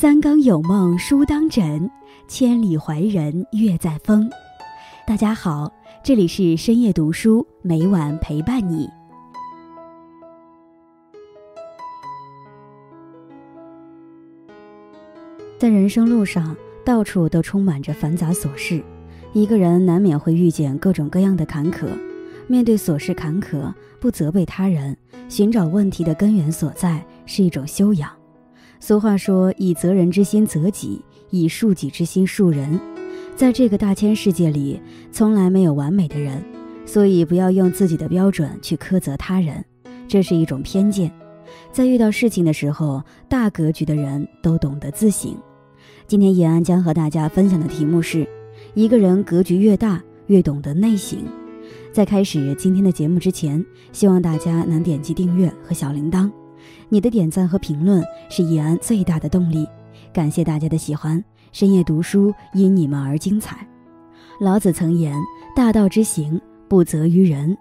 三更有梦书当枕，千里怀人月在风。大家好，这里是深夜读书，每晚陪伴你。在人生路上，到处都充满着繁杂琐事，一个人难免会遇见各种各样的坎坷。面对琐事坎坷，不责备他人，寻找问题的根源所在，是一种修养。俗话说：“以责人之心责己，以恕己之心恕人。”在这个大千世界里，从来没有完美的人，所以不要用自己的标准去苛责他人，这是一种偏见。在遇到事情的时候，大格局的人都懂得自省。今天叶安将和大家分享的题目是：一个人格局越大，越懂得内省。在开始今天的节目之前，希望大家能点击订阅和小铃铛。你的点赞和评论是易安最大的动力，感谢大家的喜欢。深夜读书因你们而精彩。老子曾言：“大道之行，不责于人。”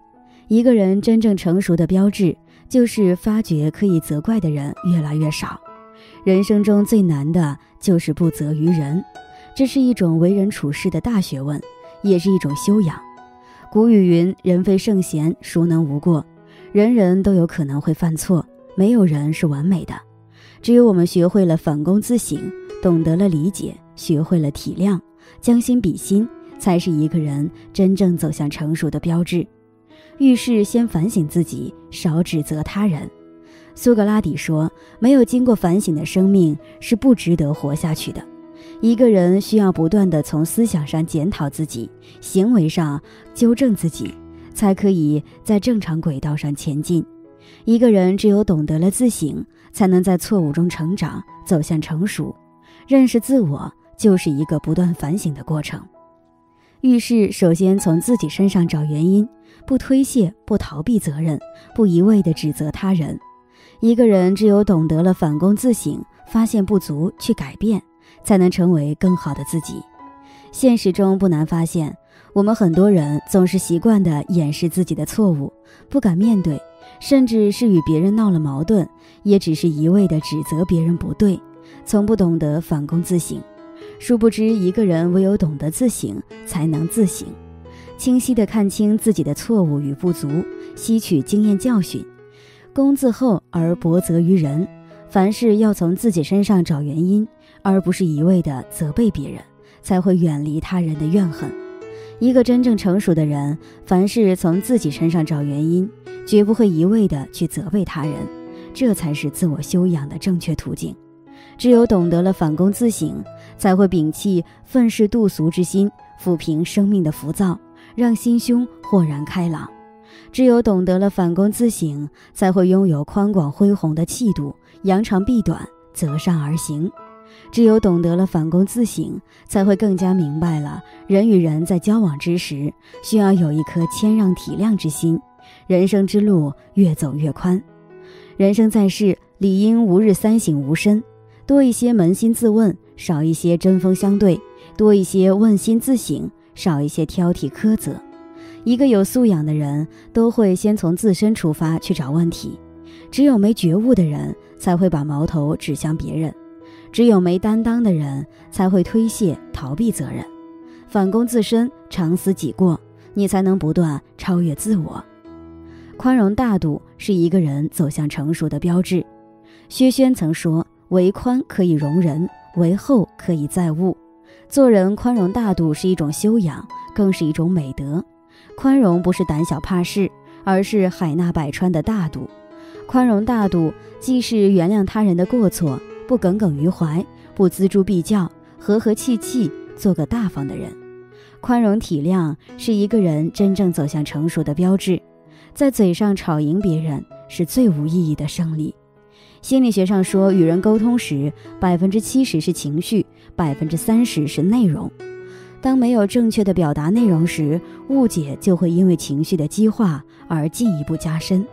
一个人真正成熟的标志，就是发觉可以责怪的人越来越少。人生中最难的就是不责于人，这是一种为人处事的大学问，也是一种修养。古语云：“人非圣贤，孰能无过？”人人都有可能会犯错。没有人是完美的，只有我们学会了反躬自省，懂得了理解，学会了体谅，将心比心，才是一个人真正走向成熟的标志。遇事先反省自己，少指责他人。苏格拉底说：“没有经过反省的生命是不值得活下去的。”一个人需要不断的从思想上检讨自己，行为上纠正自己，才可以在正常轨道上前进。一个人只有懂得了自省，才能在错误中成长，走向成熟。认识自我就是一个不断反省的过程。遇事首先从自己身上找原因，不推卸，不逃避责任，不一味地指责他人。一个人只有懂得了反躬自省，发现不足去改变，才能成为更好的自己。现实中不难发现，我们很多人总是习惯地掩饰自己的错误，不敢面对。甚至是与别人闹了矛盾，也只是一味的指责别人不对，从不懂得反躬自省。殊不知，一个人唯有懂得自省，才能自省，清晰地看清自己的错误与不足，吸取经验教训，躬自厚而薄责于人。凡事要从自己身上找原因，而不是一味的责备别人，才会远离他人的怨恨。一个真正成熟的人，凡事从自己身上找原因。绝不会一味的去责备他人，这才是自我修养的正确途径。只有懂得了反躬自省，才会摒弃愤世嫉俗之心，抚平生命的浮躁，让心胸豁然开朗。只有懂得了反躬自省，才会拥有宽广恢宏的气度，扬长避短，择善而行。只有懂得了反躬自省，才会更加明白了人与人在交往之时，需要有一颗谦让体谅之心。人生之路越走越宽，人生在世理应吾日三省吾身，多一些扪心自问，少一些针锋相对；多一些问心自省，少一些挑剔苛责。一个有素养的人都会先从自身出发去找问题，只有没觉悟的人才会把矛头指向别人，只有没担当的人才会推卸逃避责任。反躬自身，常思己过，你才能不断超越自我。宽容大度是一个人走向成熟的标志。薛轩曾说：“为宽可以容人，为厚可以载物。”做人宽容大度是一种修养，更是一种美德。宽容不是胆小怕事，而是海纳百川的大度。宽容大度既是原谅他人的过错，不耿耿于怀，不锱铢必较，和和气气，做个大方的人。宽容体谅是一个人真正走向成熟的标志。在嘴上吵赢别人是最无意义的胜利。心理学上说，与人沟通时，百分之七十是情绪，百分之三十是内容。当没有正确的表达内容时，误解就会因为情绪的激化而进一步加深。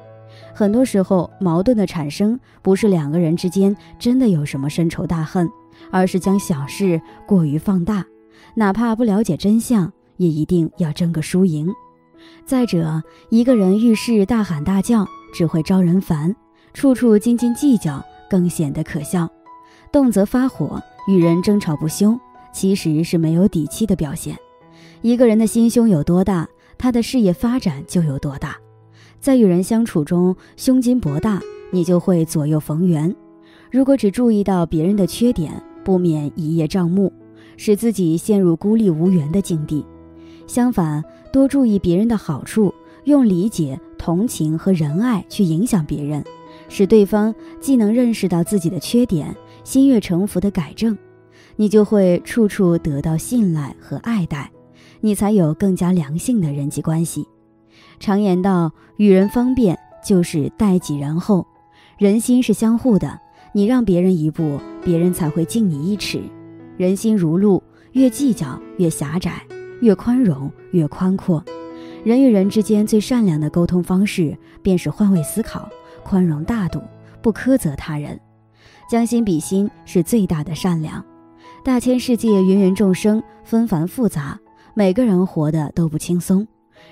很多时候，矛盾的产生不是两个人之间真的有什么深仇大恨，而是将小事过于放大，哪怕不了解真相，也一定要争个输赢。再者，一个人遇事大喊大叫，只会招人烦；处处斤斤计较，更显得可笑。动则发火，与人争吵不休，其实是没有底气的表现。一个人的心胸有多大，他的事业发展就有多大。在与人相处中，胸襟博大，你就会左右逢源。如果只注意到别人的缺点，不免一叶障目，使自己陷入孤立无援的境地。相反，多注意别人的好处，用理解、同情和仁爱去影响别人，使对方既能认识到自己的缺点，心悦诚服的改正，你就会处处得到信赖和爱戴，你才有更加良性的人际关系。常言道，与人方便就是待己仁厚，人心是相互的，你让别人一步，别人才会敬你一尺。人心如路，越计较越狭窄。越宽容越宽阔，人与人之间最善良的沟通方式，便是换位思考、宽容大度，不苛责他人，将心比心是最大的善良。大千世界，芸芸众生，纷繁复杂，每个人活得都不轻松。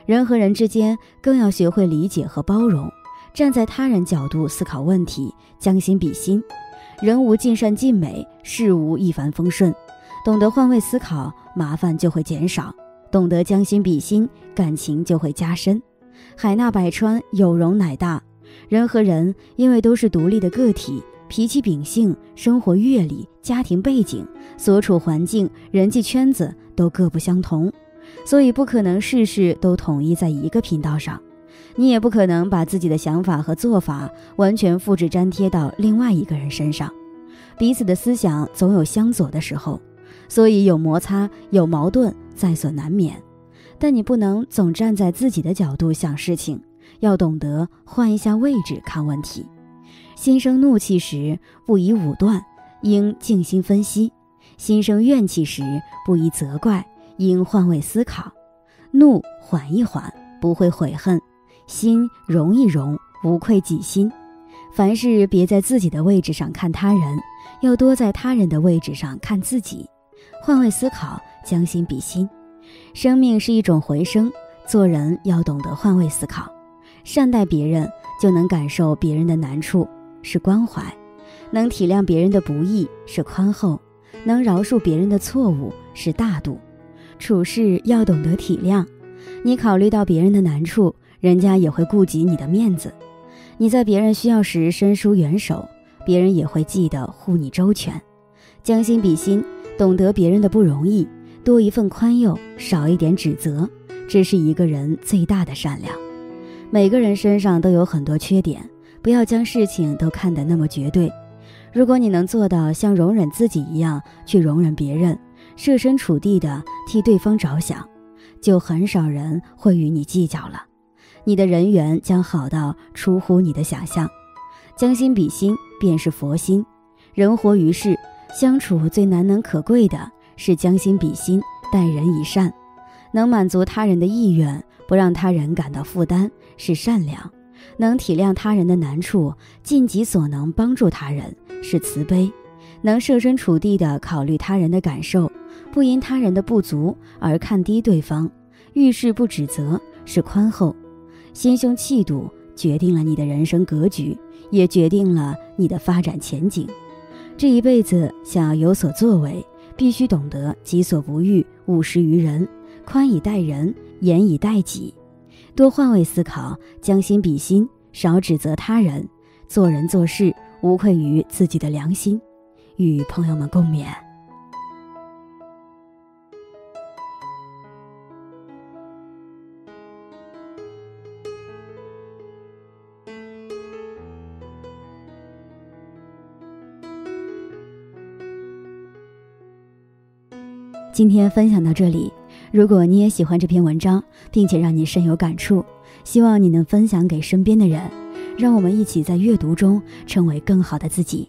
人和人之间，更要学会理解和包容，站在他人角度思考问题，将心比心。人无尽善尽美，事无一帆风顺。懂得换位思考，麻烦就会减少；懂得将心比心，感情就会加深。海纳百川，有容乃大。人和人因为都是独立的个体，脾气秉性、生活阅历、家庭背景、所处环境、人际圈子都各不相同，所以不可能事事都统一在一个频道上。你也不可能把自己的想法和做法完全复制粘贴到另外一个人身上，彼此的思想总有相左的时候。所以有摩擦有矛盾在所难免，但你不能总站在自己的角度想事情，要懂得换一下位置看问题。心生怒气时，不宜武断，应静心分析；心生怨气时，不宜责怪，应换位思考。怒缓一缓，不会悔恨；心容一容，无愧己心。凡事别在自己的位置上看他人，要多在他人的位置上看自己。换位思考，将心比心。生命是一种回声，做人要懂得换位思考，善待别人，就能感受别人的难处，是关怀；能体谅别人的不易，是宽厚；能饶恕别人的错误，是大度。处事要懂得体谅，你考虑到别人的难处，人家也会顾及你的面子；你在别人需要时伸出援手，别人也会记得护你周全。将心比心。懂得别人的不容易，多一份宽宥，少一点指责，这是一个人最大的善良。每个人身上都有很多缺点，不要将事情都看得那么绝对。如果你能做到像容忍自己一样去容忍别人，设身处地的替对方着想，就很少人会与你计较了。你的人缘将好到出乎你的想象。将心比心便是佛心。人活于世。相处最难能可贵的是将心比心，待人以善，能满足他人的意愿，不让他人感到负担，是善良；能体谅他人的难处，尽己所能帮助他人，是慈悲；能设身处地地考虑他人的感受，不因他人的不足而看低对方，遇事不指责，是宽厚。心胸气度决定了你的人生格局，也决定了你的发展前景。这一辈子想要有所作为，必须懂得己所不欲，勿施于人，宽以待人，严以待己，多换位思考，将心比心，少指责他人，做人做事无愧于自己的良心，与朋友们共勉。今天分享到这里，如果你也喜欢这篇文章，并且让你深有感触，希望你能分享给身边的人，让我们一起在阅读中成为更好的自己。